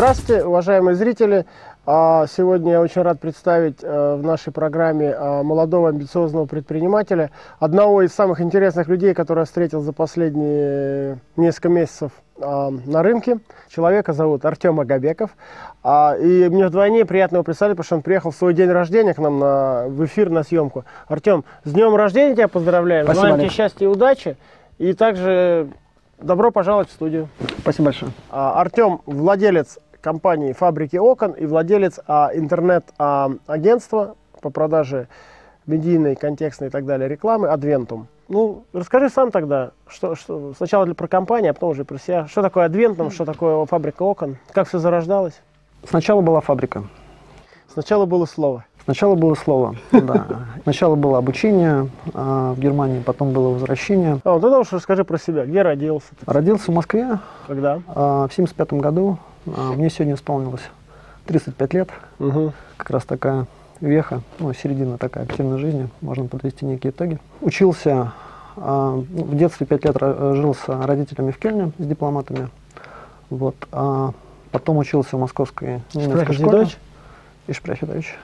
Здравствуйте, уважаемые зрители. А, сегодня я очень рад представить э, в нашей программе а, молодого амбициозного предпринимателя, одного из самых интересных людей, который я встретил за последние несколько месяцев а, на рынке. Человека зовут Артем Агабеков. И мне вдвойне приятно его представить, потому что он приехал в свой день рождения к нам на, в эфир на съемку. Артем, с днем рождения тебя поздравляем. Спасибо, Желаем тебе счастья и удачи. И также добро пожаловать в студию. Спасибо большое. Артем владелец компании «Фабрики окон» и владелец а, интернет-агентства а, по продаже медийной, контекстной и так далее рекламы «Адвентум». Ну, расскажи сам тогда, что, что сначала для, про компанию, а потом уже про себя. Что такое «Адвентум», что такое «Фабрика окон», как все зарождалось? Сначала была фабрика. Сначала было слово. Сначала было слово, да. Сначала было обучение а, в Германии, потом было возвращение. А, вот тогда уж расскажи про себя. Где родился? Родился в Москве. Когда? А, в 75 году. А, мне сегодня исполнилось 35 лет. Угу. Как раз такая веха, ну, середина такая активной жизни, можно подвести некие итоги. Учился, а, в детстве 5 лет жил с родителями в Кельне, с дипломатами. Вот, а потом учился в московской немецкой школе. Дочь? Ишпряхидович.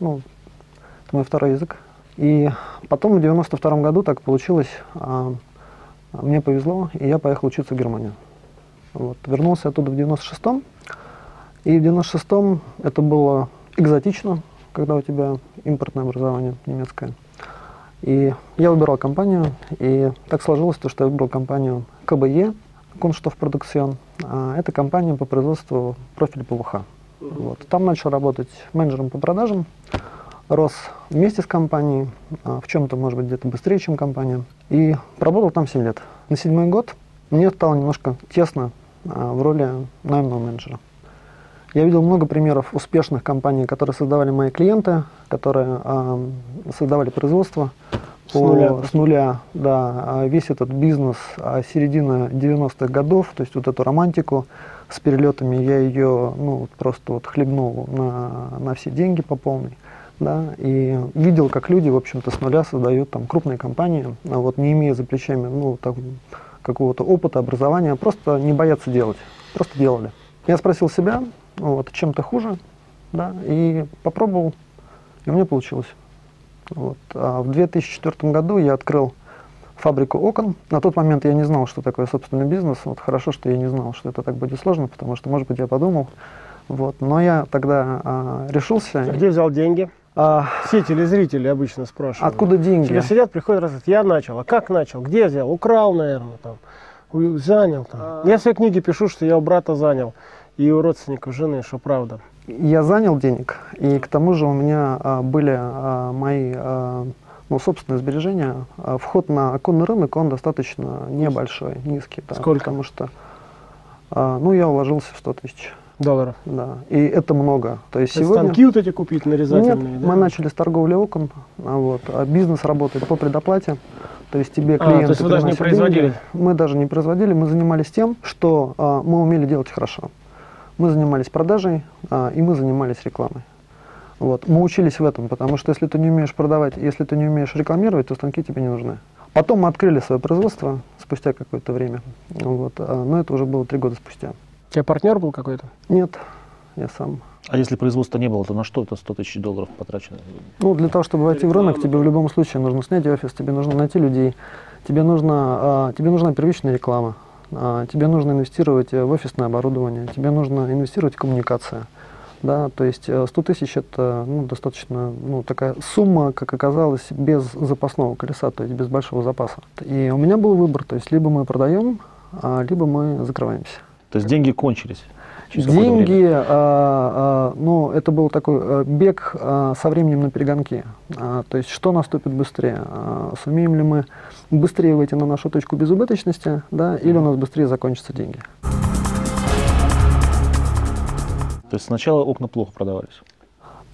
Ну, это мой второй язык. И потом в 92 году так получилось, а, мне повезло, и я поехал учиться в Германию. Вот. Вернулся оттуда в 96-м. И в 96-м это было экзотично, когда у тебя импортное образование немецкое. И я выбирал компанию, и так сложилось, то, что я выбрал компанию КБЕ, Kunststoff Production. А это компания по производству профиля ПВХ. Вот. Там начал работать менеджером по продажам, рос вместе с компанией, а в чем-то, может быть, где-то быстрее, чем компания. И проработал там 7 лет. На седьмой год мне стало немножко тесно в роли наемного менеджера. Я видел много примеров успешных компаний, которые создавали мои клиенты, которые э, создавали производство с по, нуля. С нуля, да, а весь этот бизнес а середина 90-х годов, то есть вот эту романтику с перелетами, я ее ну, просто вот хлебнул на, на все деньги по полной. Да, и видел, как люди, в общем-то, с нуля создают там крупные компании, а вот не имея за плечами, ну, там, какого-то опыта, образования, просто не боятся делать, просто делали. Я спросил себя, вот, чем-то хуже, да, и попробовал, и у меня получилось. Вот. А в 2004 году я открыл фабрику окон. На тот момент я не знал, что такое собственный бизнес. Вот хорошо, что я не знал, что это так будет сложно, потому что, может быть, я подумал. Вот. Но я тогда а, решился. Где взял деньги? А, Все телезрители обычно спрашивают. Откуда деньги? Тебе сидят, приходят, раз, я начал. А как начал? Где взял? Украл, наверное, там. Занял там. А... Я в своей книге пишу, что я у брата занял. И у родственников жены, что правда. Я занял денег. И к тому же у меня а, были а, мои а, ну, собственные сбережения. А, вход на оконный рынок, он достаточно небольшой, низкий. Да, Сколько? Потому что, а, ну, я вложился в 100 тысяч долларов. Да, и это много. То есть сегодня... Станки вот эти купить нарезательные? Нет, да? мы начали с торговли окон, а вот, а бизнес работает по предоплате. То есть тебе клиенты а, то есть вы даже не производили? Деньги. Мы даже не производили, мы занимались тем, что а, мы умели делать хорошо. Мы занимались продажей, а, и мы занимались рекламой. Вот. Мы учились в этом, потому что если ты не умеешь продавать, если ты не умеешь рекламировать, то станки тебе не нужны. Потом мы открыли свое производство спустя какое-то время, вот, а, но это уже было три года спустя. У тебя партнер был какой-то? Нет, я сам. А если производства не было, то на что это 100 тысяч долларов потрачено? Ну, для того, чтобы войти в рынок, тебе в любом случае нужно снять офис, тебе нужно найти людей, тебе, нужно, а, тебе нужна первичная реклама, а, тебе нужно инвестировать в офисное оборудование, тебе нужно инвестировать в коммуникацию. Да, то есть 100 э, тысяч это ну, достаточно ну, такая сумма, как оказалось, без запасного колеса, то есть без большого запаса. И у меня был выбор, то есть либо мы продаем, а, либо мы закрываемся. То есть деньги кончились? Деньги, а, а, ну, это был такой а, бег а, со временем на перегонки. А, то есть, что наступит быстрее? А, сумеем ли мы быстрее выйти на нашу точку безубыточности, да, или у нас быстрее закончатся деньги? То есть сначала окна плохо продавались?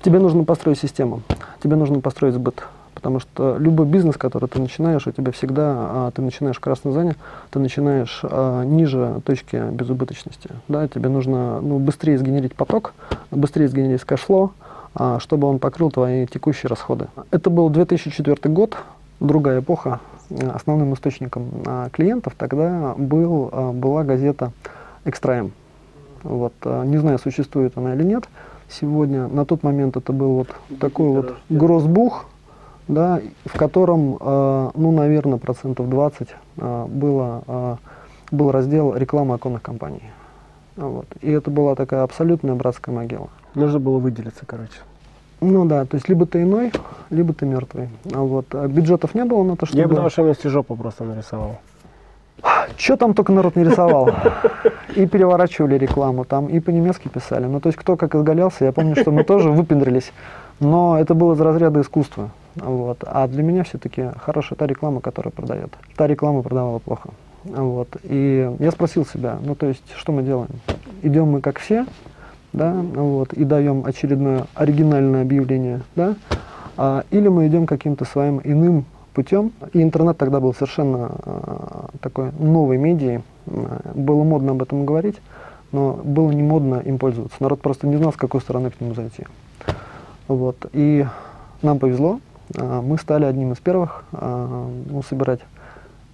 Тебе нужно построить систему, тебе нужно построить сбыт. Потому что любой бизнес, который ты начинаешь, у тебя всегда, а, ты начинаешь красной зоне, ты начинаешь а, ниже точки безубыточности. Да? Тебе нужно ну, быстрее сгенерить поток, быстрее сгенерить cash flow, а, чтобы он покрыл твои текущие расходы. Это был 2004 год, другая эпоха. Основным источником а, клиентов тогда был, а, была газета «Экстра М». Вот, не знаю, существует она или нет сегодня. На тот момент это был вот такой вот гроссбух, да, в котором, э, ну, наверное, процентов 20 э, было, э, был раздел рекламы оконных компаний. Вот. И это была такая абсолютная братская могила. Нужно было выделиться, короче. Ну да, то есть либо ты иной, либо ты мертвый. А вот а бюджетов не было на то, чтобы... Я бы на вашем месте жопу просто нарисовал. Что там только народ не рисовал. И переворачивали рекламу там, и по-немецки писали. Ну, то есть кто как изгалялся, я помню, что мы тоже выпендрились. Но это было из разряда искусства. Вот. А для меня все-таки хорошая та реклама, которая продает. Та реклама продавала плохо. Вот. И я спросил себя, ну то есть, что мы делаем? Идем мы как все, да, вот, и даем очередное оригинальное объявление, да, а, или мы идем каким-то своим иным путем. И интернет тогда был совершенно а, такой новой медией, было модно об этом говорить, но было не модно им пользоваться. Народ просто не знал, с какой стороны к нему зайти. Вот. И нам повезло, мы стали одним из первых а, ну, собирать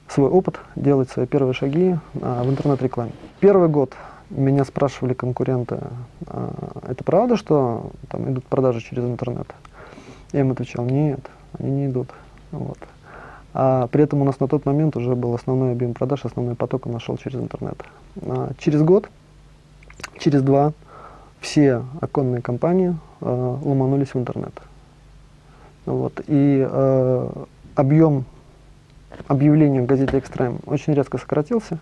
свой опыт, делать свои первые шаги а, в интернет-рекламе. Первый год меня спрашивали конкуренты, а, это правда, что там идут продажи через интернет? Я им отвечал, нет, они не идут. Вот. А при этом у нас на тот момент уже был основной объем продаж, основной поток он нашел через интернет. А через год, через два, все оконные компании э, ломанулись в интернет. Вот. И э, объем объявлений в газете «Экстрайм» очень резко сократился.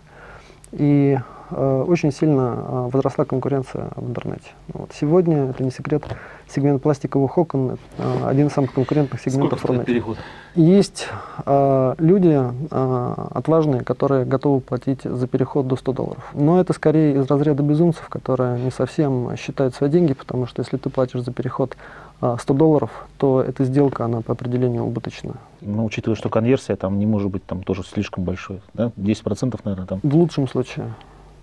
И Э, очень сильно э, возросла конкуренция в интернете. Вот. Сегодня, это не секрет, сегмент пластиковых окон э, один из самых конкурентных сегментов Сколько переход? Есть э, люди э, отважные, которые готовы платить за переход до 100 долларов. Но это скорее из разряда безумцев, которые не совсем считают свои деньги, потому что если ты платишь за переход 100 долларов, то эта сделка, она по определению убыточна. Но учитывая, что конверсия там не может быть там тоже слишком большой, да? 10% наверное там? В лучшем случае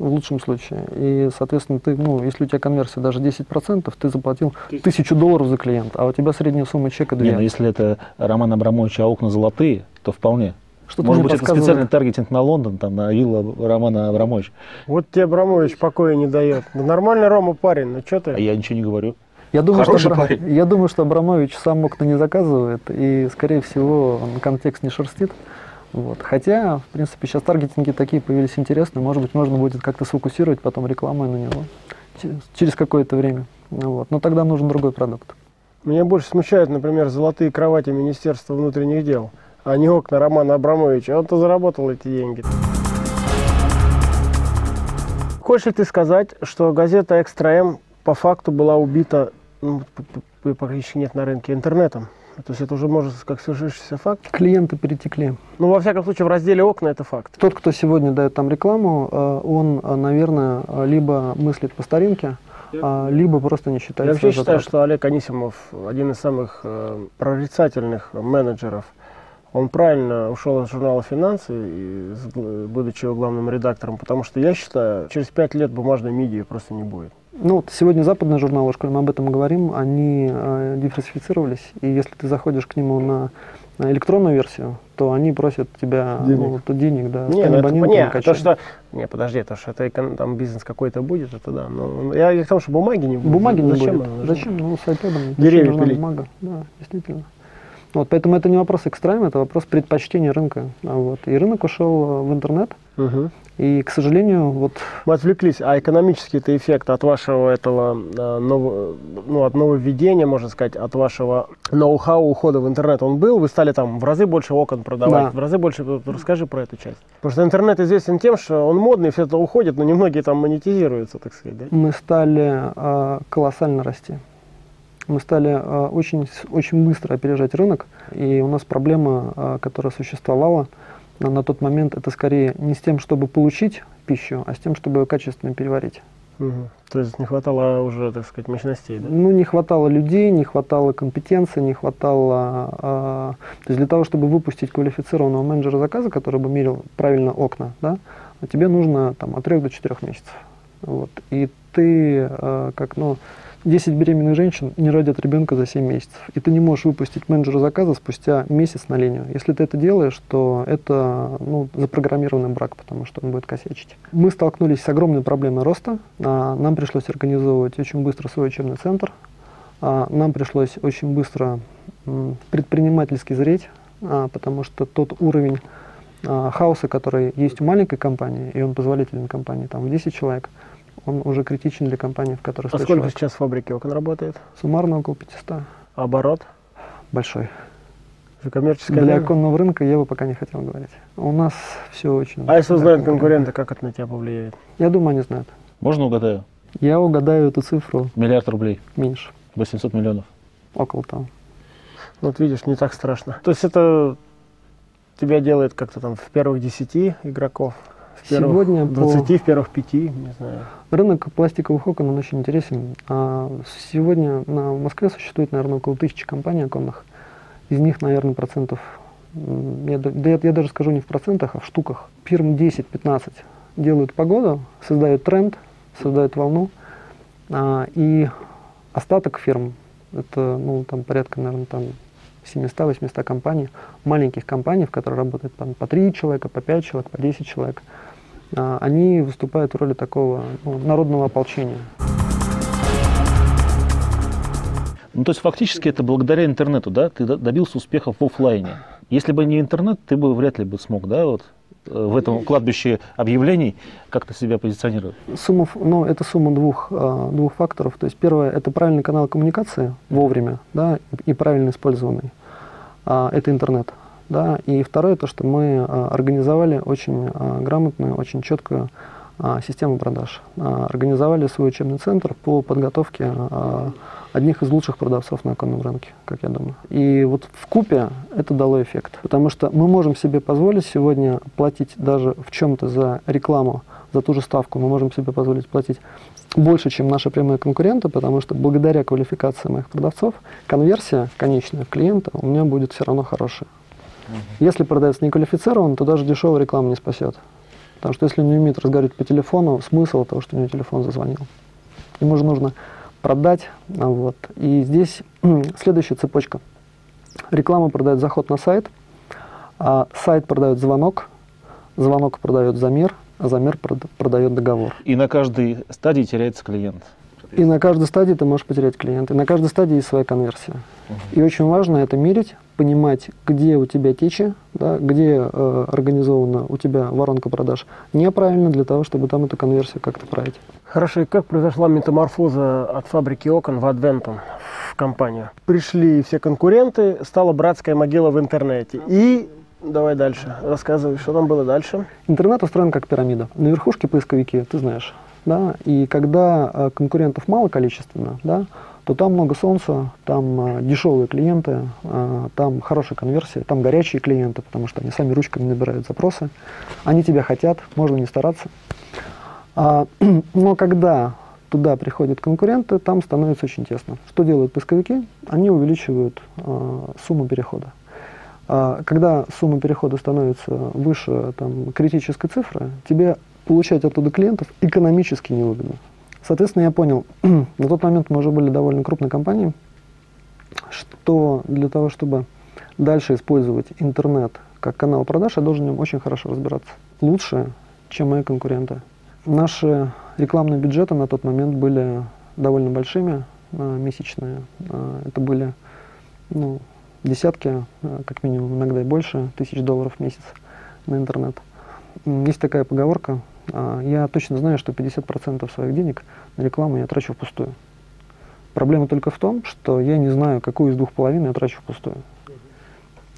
в лучшем случае. И, соответственно, ты, ну, если у тебя конверсия даже 10%, ты заплатил тысячу долларов за клиента, а у тебя средняя сумма чека 2. Не, ну если это Роман Абрамович, а окна золотые, то вполне. Что Может быть, это специальный таргетинг на Лондон, там, на вилла Романа Абрамовича. Вот тебе Абрамович покоя не дает. Ну, нормальный Рома парень, ну что ты? А я ничего не говорю. Я думаю, что, парень. я думаю, что Абрамович сам окна не заказывает, и, скорее всего, он контекст не шерстит. Вот. Хотя, в принципе, сейчас таргетинги такие появились интересные, может быть, можно будет как-то сфокусировать потом рекламой на него через какое-то время. Вот. Но тогда нужен другой продукт. Меня больше смущают, например, золотые кровати Министерства внутренних дел, а не окна Романа Абрамовича. Он-то заработал эти деньги. Хочешь ли ты сказать, что газета «Экстра М» по факту была убита, ну, практически нет на рынке, интернетом? То есть это уже может как свершившийся факт? Клиенты перетекли. Ну, во всяком случае, в разделе окна это факт. Тот, кто сегодня дает там рекламу, э, он, э, наверное, либо мыслит по старинке, а, либо просто не считает. Я вообще считаю, что Олег Анисимов один из самых э, прорицательных менеджеров. Он правильно ушел из журнала «Финансы», будучи его главным редактором, потому что я считаю, через пять лет бумажной медиа просто не будет. Ну, вот сегодня западные журналы, школе мы об этом говорим, они э, диверсифицировались, и если ты заходишь к нему на, на электронную версию, то они просят тебя денег, ну, то денег да, не, ну, это, не, то, что, не, подожди, то, что это там бизнес какой-то будет, это да, но я, я к тому, что бумаги не будет. Бумаги не Зачем будет. Зачем? Ну, с iPad. Деревья пилить. бумага, да, действительно. Вот, поэтому это не вопрос экстрайма, это вопрос предпочтения рынка. А вот, и рынок ушел в интернет. Угу. И, к сожалению, вот... Мы отвлеклись, а экономический это эффект от вашего этого э, нового, ну, от нововведения, можно сказать, от вашего ноу-хау ухода в интернет, он был? Вы стали там в разы больше окон продавать, да. в разы больше... Расскажи про эту часть. Потому что интернет известен тем, что он модный, все это уходит, но немногие там монетизируются, так сказать, да? Мы стали э, колоссально расти мы стали э, очень, очень быстро опережать рынок, и у нас проблема, э, которая существовала на, на тот момент, это скорее не с тем, чтобы получить пищу, а с тем, чтобы ее качественно переварить. Угу. То есть не хватало уже, так сказать, мощностей, да? Ну, не хватало людей, не хватало компетенции, не хватало... Э, то есть для того, чтобы выпустить квалифицированного менеджера заказа, который бы мерил правильно окна, да, тебе нужно там, от 3 до 4 месяцев. Вот. И ты, э, как, ну, 10 беременных женщин не родят ребенка за 7 месяцев. И ты не можешь выпустить менеджера заказа спустя месяц на линию. Если ты это делаешь, то это ну, запрограммированный брак, потому что он будет косячить. Мы столкнулись с огромной проблемой роста. А, нам пришлось организовывать очень быстро свой учебный центр. А, нам пришлось очень быстро предпринимательски зреть, а, потому что тот уровень хаоса, который есть у маленькой компании, и он позволителен компании, там в 10 человек, он уже критичен для компании, в которой А сколько человек. сейчас в фабрике окон работает? Суммарно около 500. А оборот? Большой. За коммерческое Для оконного рынка я бы пока не хотел говорить. У нас все очень... А если узнают конкуренты, как это на тебя повлияет? Я думаю, они знают. Можно угадаю? Я угадаю эту цифру. Миллиард рублей? Меньше. 800 миллионов? Около того. Вот видишь, не так страшно. То есть это тебя делает как-то там в первых десяти игроков? В первых Сегодня 20, по... в первых пяти, не знаю. Рынок пластиковых окон, он очень интересен. А сегодня на Москве существует, наверное, около тысячи компаний оконных. Из них, наверное, процентов, я, да, я, я даже скажу не в процентах, а в штуках. Фирм 10-15 делают погоду, создают тренд, создают волну. А, и остаток фирм, это ну, там порядка, наверное, там 700-800 компаний, маленьких компаний, в которых работает там, по 3 человека, по 5 человек, по 10 человек, они выступают в роли такого ну, народного ополчения. Ну, то есть фактически это благодаря интернету, да, ты добился успеха в офлайне. Если бы не интернет, ты бы вряд ли бы смог, да, вот э, в этом кладбище объявлений как-то себя позиционировать? Сумма, ну, это сумма двух, э, двух факторов. То есть первое – это правильный канал коммуникации вовремя, да, и правильно использованный. А, это интернет. Да? И второе, то, что мы а, организовали очень а, грамотную, очень четкую а, систему продаж. Организовали свой учебный центр по подготовке одних из лучших продавцов на оконном рынке, как я думаю. И вот в купе это дало эффект, потому что мы можем себе позволить сегодня платить даже в чем-то за рекламу, за ту же ставку, мы можем себе позволить платить больше, чем наши прямые конкуренты, потому что благодаря квалификации моих продавцов конверсия конечная клиента у меня будет все равно хорошая. Если продавец не квалифицирован, то даже дешевая реклама не спасет. Потому что если он не умеет разговаривать по телефону, смысл того, что у него телефон зазвонил. Ему же нужно продать. А вот. И здесь следующая цепочка. Реклама продает заход на сайт, а сайт продает звонок, звонок продает замер, а замер продает договор. И на каждой стадии теряется клиент. И на каждой стадии ты можешь потерять клиента. И на каждой стадии есть своя конверсия. Угу. И очень важно это мерить, понимать, где у тебя течи, да, где э, организована у тебя воронка продаж неправильно, для того, чтобы там эту конверсию как-то править. Хорошо, и как произошла метаморфоза от фабрики окон в Адвентум, в компанию? Пришли все конкуренты, стала братская могила в интернете. И Давай дальше. Рассказывай, что там было дальше. Интернет устроен как пирамида. На верхушке поисковики, ты знаешь да, и когда э, конкурентов мало количественно, да, то там много солнца, там э, дешевые клиенты, э, там хорошая конверсия, там горячие клиенты, потому что они сами ручками набирают запросы, они тебя хотят, можно не стараться. А, но когда туда приходят конкуренты, там становится очень тесно. Что делают поисковики? Они увеличивают сумму перехода. А, когда сумма перехода становится выше там, критической цифры, тебе получать оттуда клиентов экономически невыгодно. Соответственно, я понял, на тот момент мы уже были довольно крупной компанией, что для того, чтобы дальше использовать интернет как канал продаж, я должен в нем очень хорошо разбираться. Лучше, чем мои конкуренты. Наши рекламные бюджеты на тот момент были довольно большими, а, месячные. А, это были ну, десятки, а, как минимум, иногда и больше, тысяч долларов в месяц на интернет. Есть такая поговорка, я точно знаю, что 50% своих денег на рекламу я трачу впустую. Проблема только в том, что я не знаю, какую из двух половин я трачу впустую.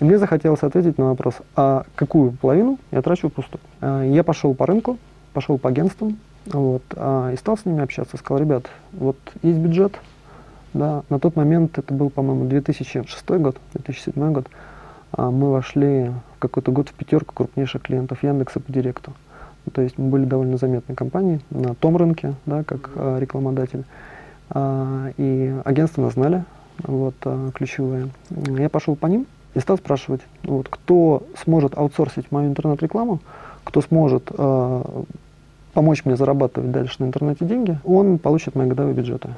И мне захотелось ответить на вопрос, а какую половину я трачу впустую. А, я пошел по рынку, пошел по агентствам, вот, а, и стал с ними общаться. Сказал, ребят, вот есть бюджет, да, на тот момент это был, по-моему, 2006 год, 2007 год, мы вошли в какой-то год в пятерку крупнейших клиентов Яндекса по директу. То есть мы были довольно заметной компанией на том рынке, да, как э, рекламодатель. А, и агентства нас знали, вот, а, ключевые. Я пошел по ним и стал спрашивать, вот, кто сможет аутсорсить мою интернет-рекламу, кто сможет а, помочь мне зарабатывать дальше на интернете деньги, он получит мои годовые бюджеты.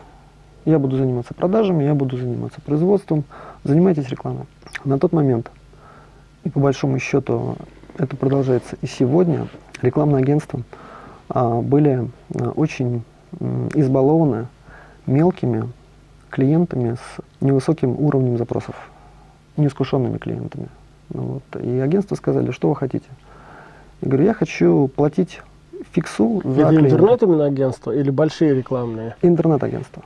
Я буду заниматься продажами, я буду заниматься производством, занимайтесь рекламой. На тот момент, и по большому счету это продолжается и сегодня, рекламные агентства были а, очень избалованы мелкими клиентами с невысоким уровнем запросов, неискушенными клиентами. Ну вот. И агентства сказали, что вы хотите. Я говорю, я хочу платить фиксу за Это клиента. интернет именно агентство или большие рекламные? Интернет-агентство.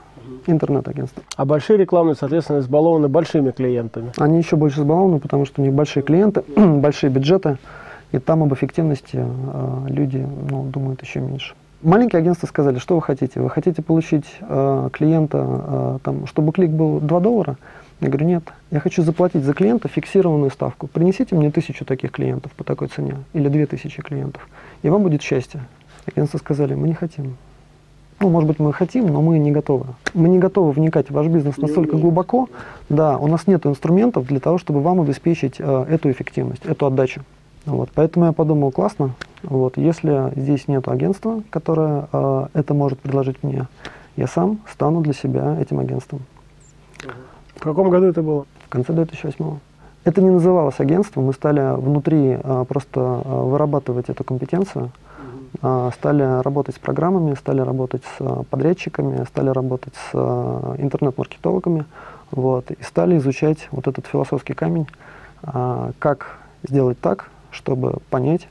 Интернет-агентство. А большие рекламные, соответственно, избалованы большими клиентами. Они еще больше избалованы, потому что у них большие клиенты, большие бюджеты, и там об эффективности э, люди ну, думают еще меньше. Маленькие агентства сказали, что вы хотите? Вы хотите получить э, клиента, э, там, чтобы клик был 2 доллара? Я говорю, нет, я хочу заплатить за клиента фиксированную ставку. Принесите мне тысячу таких клиентов по такой цене, или две тысячи клиентов, и вам будет счастье. Агентства сказали, мы не хотим. Ну, может быть, мы хотим, но мы не готовы. Мы не готовы вникать в ваш бизнес настолько глубоко. Да, у нас нет инструментов для того, чтобы вам обеспечить э, эту эффективность, эту отдачу. Вот, поэтому я подумал, классно, вот, если здесь нет агентства, которое э, это может предложить мне, я сам стану для себя этим агентством. В каком году это было? В конце 2008 Это не называлось агентством, мы стали внутри э, просто э, вырабатывать эту компетенцию, э, стали работать с программами, стали работать с э, подрядчиками, стали работать с э, интернет-маркетологами, вот, и стали изучать вот этот философский камень, как сделать так, чтобы понять,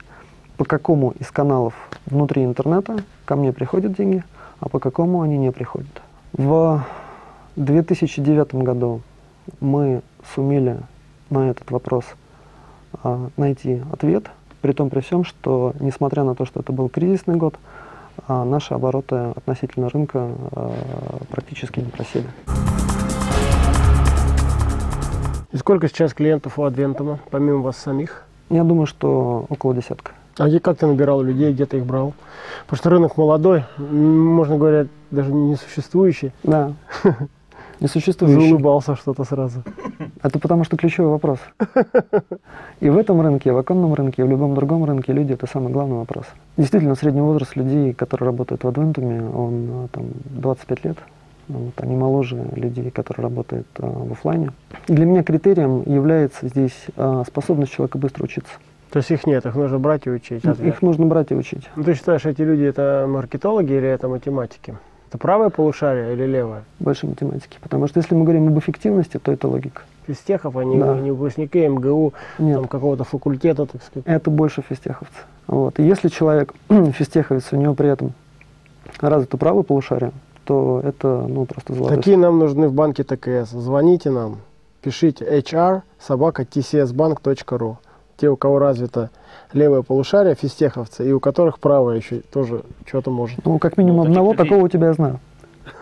по какому из каналов внутри интернета ко мне приходят деньги, а по какому они не приходят. В 2009 году мы сумели на этот вопрос а, найти ответ, при том при всем, что несмотря на то, что это был кризисный год, а, наши обороты относительно рынка а, практически не просели. И сколько сейчас клиентов у Адвентума, помимо вас самих? Я думаю, что около десятка. А где, как ты набирал людей, где ты их брал? Потому что рынок молодой, можно говорить, даже не существующий. Да, несуществующий. Заулыбался что-то сразу. Это потому что ключевой вопрос. И в этом рынке, и в оконном рынке, и в любом другом рынке люди – это самый главный вопрос. Действительно, средний возраст людей, которые работают в Адвентуме, он а, там 25 лет. Вот, они моложе людей, которые работают а, в офлайне. Для меня критерием является здесь а, способность человека быстро учиться. То есть их нет, их нужно брать и учить. ответ. Их нужно брать и учить. Ну, ты считаешь, эти люди это маркетологи или это математики? Это правое полушарие или левое? Больше математики. Потому что если мы говорим об эффективности, то это логика. Физтехов, они Да. не выпускники МГУ, Нет. там, какого-то факультета, так сказать. это больше физтеховцы. Вот. И если человек физтеховец, у него при этом развито правое полушарие, то это ну, просто золотой Такие нам нужны в банке ТКС. Звоните нам, пишите hr собака tcsbank.ru. Те, у кого развито левое полушарие, физтеховцы, и у которых правое еще тоже что-то может. Ну, как минимум Ну, одного людей- такого у тебя я знаю.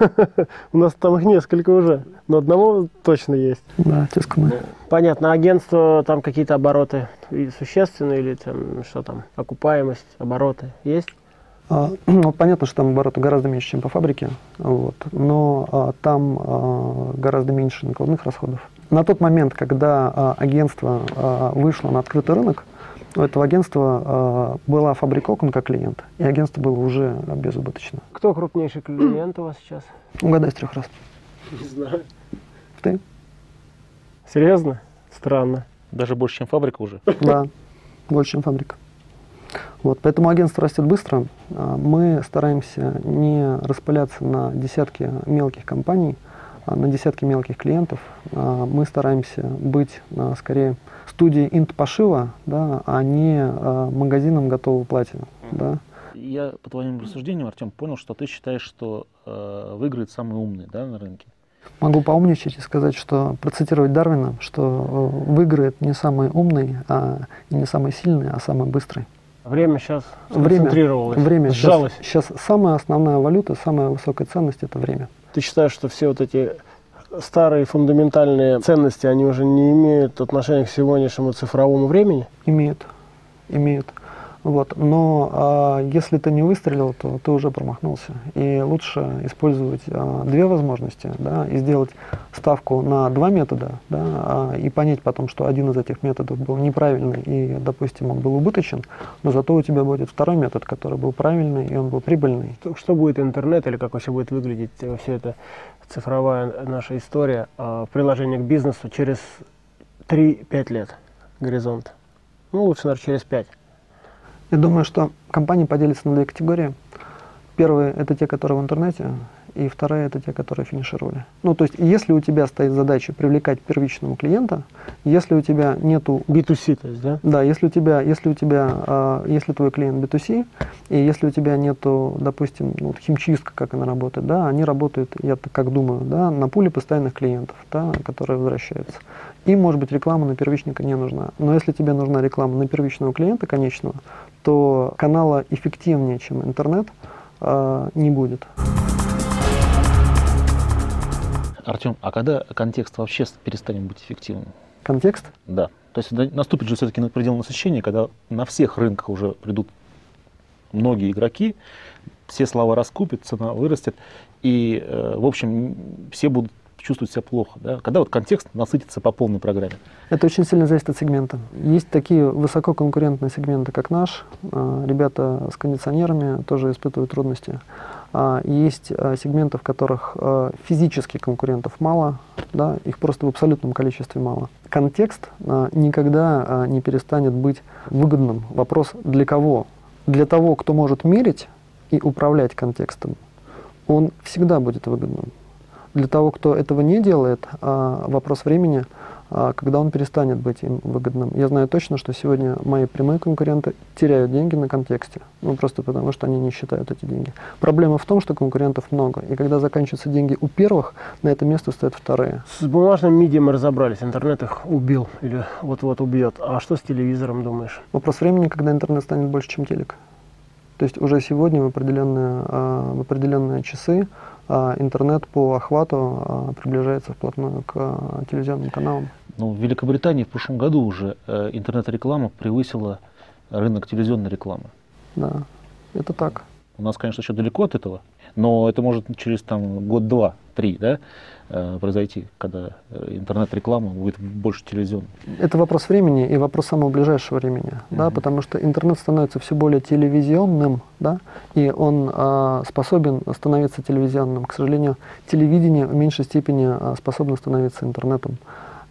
У нас там их несколько уже, но одного точно есть. Да, моя. Понятно, агентство, там какие-то обороты существенные или там что там, окупаемость, обороты есть? А, ну, понятно, что там обороты гораздо меньше, чем по фабрике, вот, но а, там а, гораздо меньше накладных расходов. На тот момент, когда а, агентство а, вышло на открытый рынок, у этого агентства а, была фабрика окон как клиент, и агентство было уже безубыточно. Кто крупнейший клиент у вас сейчас? Угадай с трех раз. Не знаю. Ты? Серьезно? Странно. Даже больше, чем фабрика уже. Да, больше, чем фабрика. Вот, поэтому агентство растет быстро. Мы стараемся не распыляться на десятки мелких компаний, на десятки мелких клиентов. А, Мы стараемся быть а, скорее студией инт-пошива, да, а не магазином готового платья. Да. Я по твоим рассуждениям, Артем, понял, что ты считаешь, что э, выиграет самый умный да, на рынке. Могу поумничать и сказать, что процитировать Дарвина, что э, выиграет не самый умный, а не самый сильный, а самый быстрый. Время сейчас Время, сконцентрировалось, время сейчас, сжалось. сейчас самая основная валюта, самая высокая ценность это время. Ты считаешь, что все вот эти старые фундаментальные ценности, они уже не имеют отношения к сегодняшнему цифровому времени? Имеют, имеют. Вот. Но а, если ты не выстрелил, то ты уже промахнулся. И лучше использовать а, две возможности да, и сделать ставку на два метода да, а, и понять потом, что один из этих методов был неправильный и, допустим, он был убыточен, но зато у тебя будет второй метод, который был правильный и он был прибыльный. Что- будет интернет или как вообще будет выглядеть э, все это цифровая наша история, э, приложение к бизнесу через 3-5 лет горизонт? Ну, лучше, наверное, через 5. Я думаю, что компании поделятся на две категории. Первые – это те, которые в интернете, и вторые – это те, которые финишировали. Ну, то есть, если у тебя стоит задача привлекать первичного клиента, если у тебя нету B2C, то есть, да? Да, если у тебя, если у тебя, а, если твой клиент B2C, и если у тебя нету, допустим, ну, вот химчистка, как она работает, да, они работают, я так как думаю, да, на пуле постоянных клиентов, да, которые возвращаются. Им, может быть, реклама на первичника не нужна. Но если тебе нужна реклама на первичного клиента конечного, то канала эффективнее, чем интернет, а, не будет. Артем, а когда контекст вообще перестанет быть эффективным? Контекст? Да. То есть наступит же все-таки предел насыщения, когда на всех рынках уже придут многие игроки, все слова раскупят, цена вырастет, и, э, в общем, все будут чувствовать себя плохо. Да? Когда вот контекст насытится по полной программе. Это очень сильно зависит от сегмента. Есть такие высококонкурентные сегменты, как наш. А, Ребята с кондиционерами тоже испытывают трудности. А, Есть а, сегменты, в которых физически конкурентов мало, да, их просто в абсолютном количестве мало. Контекст никогда не перестанет быть выгодным. Вопрос для кого? Для того, кто может мерить и управлять контекстом, он всегда будет выгодным. Для того, кто этого не делает, а, вопрос времени, а, когда он перестанет быть им выгодным. Я знаю точно, что сегодня мои прямые конкуренты теряют деньги на контексте, ну просто потому, что они не считают эти деньги. Проблема в том, что конкурентов много, и когда заканчиваются деньги у первых, на это место стоят вторые. С бумажным медиа мы разобрались, интернет их убил или вот-вот убьет. А что с телевизором, думаешь? Вопрос времени, когда интернет станет больше, чем телек. То есть уже сегодня в определенные, а, в определенные часы а, интернет по охвату а, приближается вплотную к телевизионным каналам. Ну, в Великобритании в прошлом году уже э, интернет-реклама превысила рынок телевизионной рекламы. Да, это так. У нас, конечно, еще далеко от этого, но это может через там, год, два, три да, э, произойти, когда э, интернет-реклама будет больше телевизионной. Это вопрос времени и вопрос самого ближайшего времени, да, потому что интернет становится все более телевизионным, да, и он а, способен становиться телевизионным. К сожалению, телевидение в меньшей степени а, способно становиться интернетом.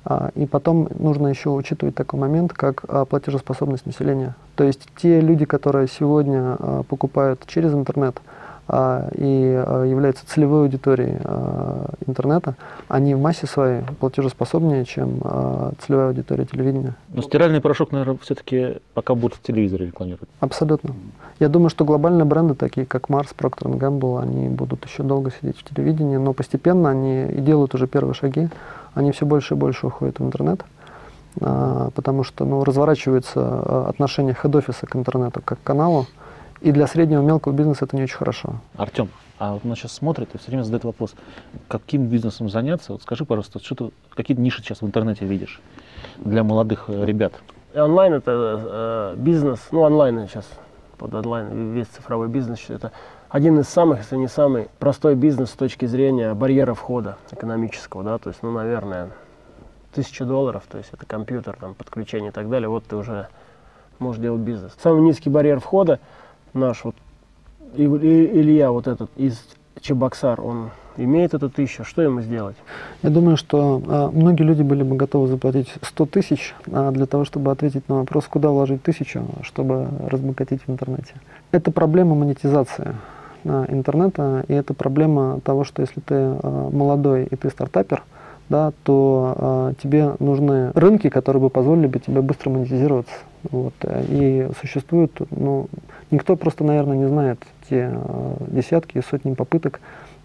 А, и потом нужно еще учитывать такой момент, как а, платежеспособность населения. То есть те люди, которые сегодня а, покупают через интернет, и а, являются целевой аудиторией а, интернета, они в массе своей платежеспособнее, чем а, целевая аудитория телевидения. Но стиральный порошок, наверное, все-таки пока будут в телевизоре рекламировать. Абсолютно. Я думаю, что глобальные бренды, такие как Mars, Procter Gamble, они будут еще долго сидеть в телевидении, но постепенно они и делают уже первые шаги. Они все больше и больше уходят в интернет, а, потому что ну, разворачивается а, отношение хед-офиса к интернету как к каналу, и для среднего и мелкого бизнеса это не очень хорошо. Артем, а вот нас сейчас смотрит и все время задает вопрос, каким бизнесом заняться? Вот скажи, пожалуйста, что ты, какие ниши сейчас в интернете видишь для молодых э, ребят? И онлайн это э, бизнес, ну онлайн сейчас, под онлайн весь цифровой бизнес, это один из самых, если не самый простой бизнес с точки зрения барьера входа экономического, да, то есть, ну, наверное, тысяча долларов, то есть это компьютер, там, подключение и так далее, вот ты уже можешь делать бизнес. Самый низкий барьер входа наш вот Илья вот этот из Чебоксар, он имеет эту тысячу, что ему сделать? Я думаю, что а, многие люди были бы готовы заплатить 100 тысяч а, для того, чтобы ответить на вопрос, куда вложить тысячу, чтобы разбогатеть в интернете. Это проблема монетизации а, интернета, и это проблема того, что если ты а, молодой и ты стартапер, да, то а, тебе нужны рынки, которые бы позволили бы тебе быстро монетизироваться. Вот. э, И существует, ну, никто просто, наверное, не знает те а, десятки и сотни попыток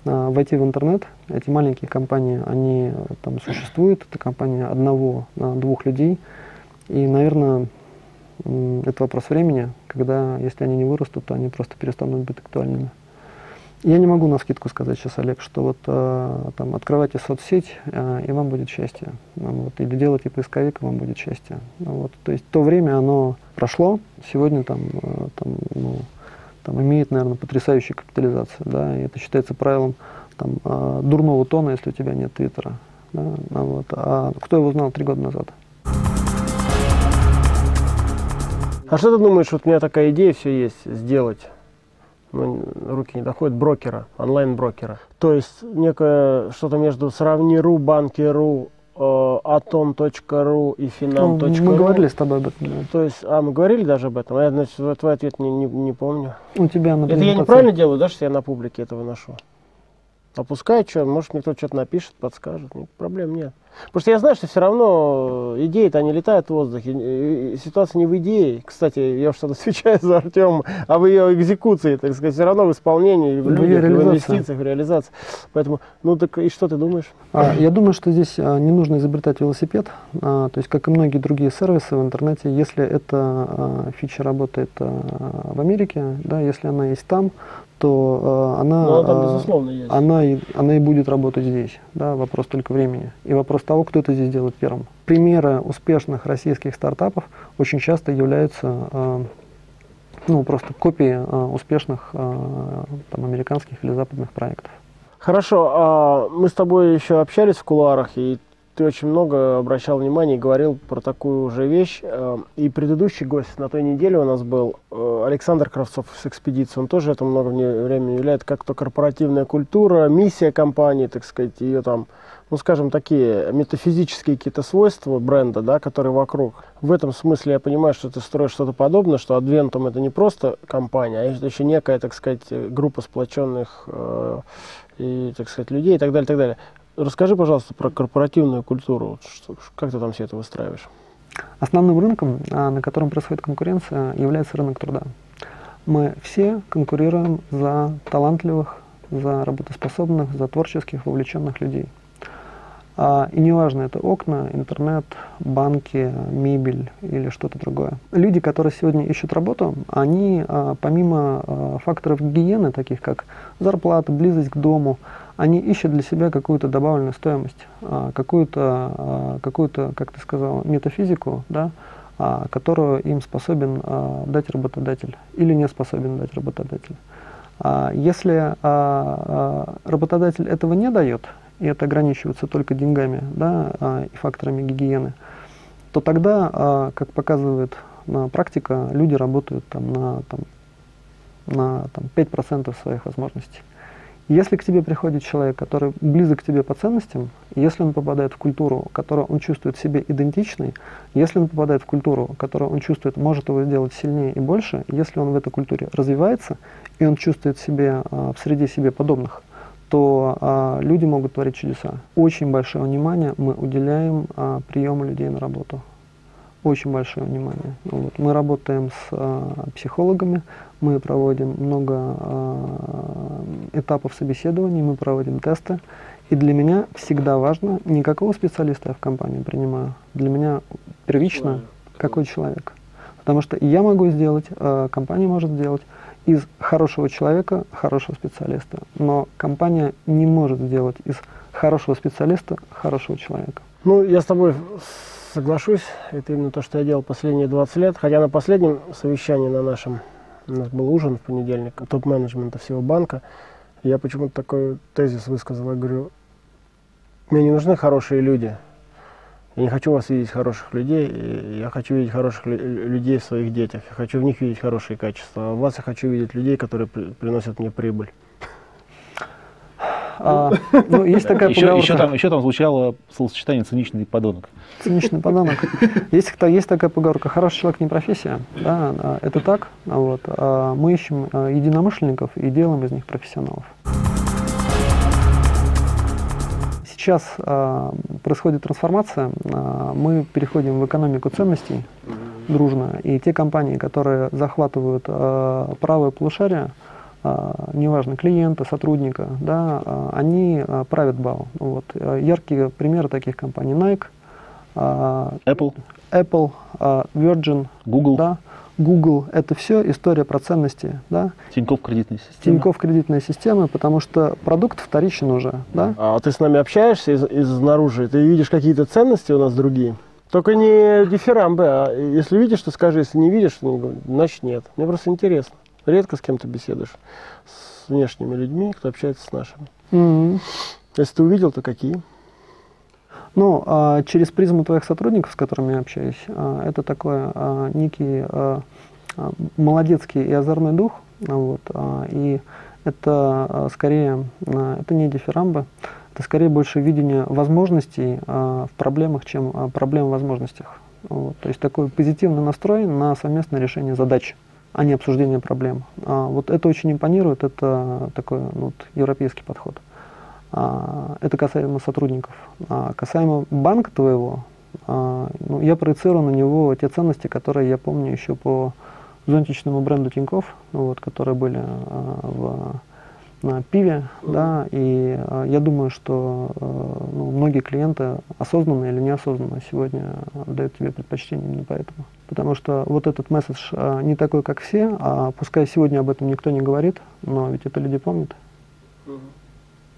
а, войти в интернет. Эти маленькие компании, они э, там существуют. Это компания одного, двух людей. И, наверное, это вопрос времени, когда, если они не вырастут, то они просто перестанут быть актуальными. Я не могу на скидку сказать сейчас, Олег, что вот э, там открывайте соцсеть, э, и вам будет счастье. Вот, или делайте поисковик, и вам будет счастье. Ну, вот, то есть то время, оно прошло, сегодня там, э, там, ну, там имеет, наверное, потрясающую капитализацию. Да, и это считается правилом там, э, дурного тона, если у тебя нет твиттера. Да, ну, вот. А кто его знал три года назад? А что ты думаешь, вот у меня такая идея все есть, сделать ну, руки не доходят, брокера, онлайн-брокера. То есть некое что-то между сравни.ру, банки.ру, э, атом.ру и финам.ру. Ну, мы говорили с тобой об этом. Да. То есть, а мы говорили даже об этом, а я, значит, твой ответ не, не, не помню. У тебя на Это я неправильно делаю, да, что я на публике это выношу? Опускай, что, может, мне кто-то что-то напишет, подскажет, нет, проблем нет. Потому что я знаю, что все равно идеи-то они летают в воздухе. Ситуация не в идее. Кстати, я что-то отвечаю за Артем, а в ее экзекуции, так сказать, все равно в исполнении, в, людях, в инвестициях, в реализации. Поэтому, ну так и что ты думаешь? А, я думаю, что здесь а, не нужно изобретать велосипед. А, то есть, как и многие другие сервисы в интернете, если эта а, фича работает а, в Америке, да, если она есть там, то э, она, ну, там, безусловно, есть. она, и, она и будет работать здесь. Да, вопрос только времени. И вопрос того, кто это здесь делает первым. Примеры успешных российских стартапов очень часто являются э, ну, просто копии э, успешных э, там, американских или западных проектов. Хорошо, а мы с тобой еще общались в кулуарах, и ты очень много обращал внимание и говорил про такую же вещь. Э, и предыдущий гость на той неделе у нас был э, Александр Кравцов с экспедиции. Он тоже это много времени является как-то корпоративная культура, миссия компании, так сказать, ее там, ну, скажем, такие метафизические какие-то свойства бренда, да, которые вокруг. В этом смысле я понимаю, что ты строишь что-то подобное, что Adventum это не просто компания, а это еще некая, так сказать, группа сплоченных э, и, так сказать, людей и так далее, так далее. Расскажи, пожалуйста, про корпоративную культуру. Как ты там все это выстраиваешь? Основным рынком, а, на котором происходит конкуренция, является рынок труда. Мы все конкурируем за талантливых, за работоспособных, за творческих, вовлеченных людей. А, и неважно, это окна, интернет, банки, мебель или что-то другое. Люди, которые сегодня ищут работу, они а, помимо факторов гигиены, таких как зарплата, близость к дому, они ищут для себя какую-то добавленную стоимость, а, какую-то, а, какую-то, как ты сказал, метафизику, да, а, которую им способен дать работодатель или не способен дать работодатель. Если работодатель этого не дает, и это ограничивается только деньгами да, и факторами гигиены, то тогда, как показывает практика, люди работают там, на, там, на там, 5% своих возможностей. Если к тебе приходит человек, который близок к тебе по ценностям, если он попадает в культуру, которую он чувствует себе идентичной, если он попадает в культуру, которую он чувствует, может его сделать сильнее и больше, если он в этой культуре развивается, и он чувствует себе а, в среде себе подобных, то а, люди могут творить чудеса. Очень большое внимание мы уделяем а, приему людей на работу очень большое внимание. Вот. Мы работаем с э, психологами, мы проводим много э, этапов собеседований, мы проводим тесты. И для меня всегда важно, не какого специалиста я в компании принимаю, для меня первично какой человек. Потому что я могу сделать, э, компания может сделать из хорошего человека хорошего специалиста. Но компания не может сделать из хорошего специалиста хорошего человека. Ну, я с тобой соглашусь. Это именно то, что я делал последние 20 лет. Хотя на последнем совещании на нашем, у нас был ужин в понедельник, топ-менеджмента всего банка, я почему-то такой тезис высказал. Я говорю, мне не нужны хорошие люди. Я не хочу вас видеть хороших людей, я хочу видеть хороших людей в своих детях. Я хочу в них видеть хорошие качества. А в вас я хочу видеть людей, которые при приносят мне прибыль. А, ну, есть такая еще, поговорка. Еще там, еще там звучало словосочетание «циничный подонок». Циничный подонок. Есть, есть такая поговорка «хороший человек не профессия». Да, а, это так. А вот. Мы ищем единомышленников и делаем из них профессионалов. Сейчас э, происходит трансформация, э, мы переходим в экономику ценностей дружно, и те компании, которые захватывают э, правое полушарие, а, неважно, клиента, сотрудника, да, а, они а, правят БАУ. Вот. Яркие примеры таких компаний Nike, Apple, Apple Virgin, Google. Да, Google – это все история про ценности, да? Тинькофф кредитная система. Тинькофф кредитная система, потому что продукт вторичен уже, да? А ты с нами общаешься из, изнаружи, ты видишь какие-то ценности у нас другие? Только не дифирамбы, а если видишь, то скажи, если не видишь, то значит нет. Мне просто интересно. Редко с кем-то беседуешь, с внешними людьми, кто общается с нашими. Мгм. Если ты увидел, то какие? Ну, а, через призму твоих сотрудников, с которыми я общаюсь, а, это такой а, некий а, а, молодецкий и озорной дух, а, вот, а, и это а, скорее, а, это не дифирамбы, это скорее больше видение возможностей а, в проблемах, чем а, проблем в возможностях. Вот, то есть такой позитивный настрой на совместное решение задач, а не обсуждение проблем. А, вот это очень импонирует, это такой ну, вот, европейский подход. А, Это касаемо сотрудников. А касаемо банка твоего, а, ну, я проецирую на него те ценности, которые я помню еще по зонтичному бренду Тинькофф, ну вот, которые были а, в на пиве, да, и я думаю, что ну, многие клиенты осознанно или неосознанно сегодня дают тебе предпочтение именно поэтому. Потому что вот этот месседж не такой, как все, а пускай сегодня об этом никто не говорит, но ведь это люди помнят.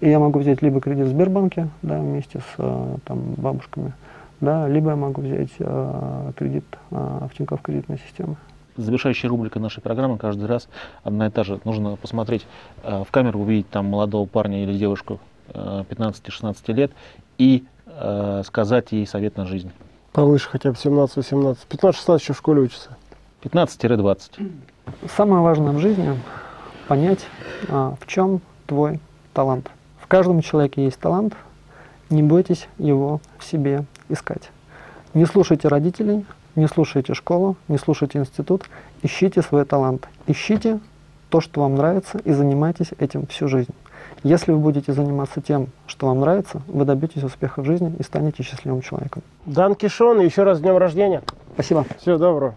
И я могу взять либо кредит в Сбербанке, да, вместе с э, там, бабушками, да, либо я могу взять э, кредит э, в Тинькофф кредитной системы. Завершающая рубрика нашей программы каждый раз одна и та же. Нужно посмотреть э, в камеру, увидеть там молодого парня или девушку э, 15-16 лет и э, сказать ей совет на жизнь. Повыше хотя бы 17-18. 15-16 еще в школе учатся. 15-20. Самое важное в жизни понять, а, в чем твой талант. Каждом человеке есть талант, не бойтесь его в себе искать. Не слушайте родителей, не слушайте школу, не слушайте институт, ищите свой талант. Ищите то, что вам нравится, и занимайтесь этим всю жизнь. Если вы будете заниматься тем, что вам нравится, вы добьетесь успеха в жизни и станете счастливым человеком. Дан Кишон, еще раз с днем рождения. Спасибо. Всего доброго.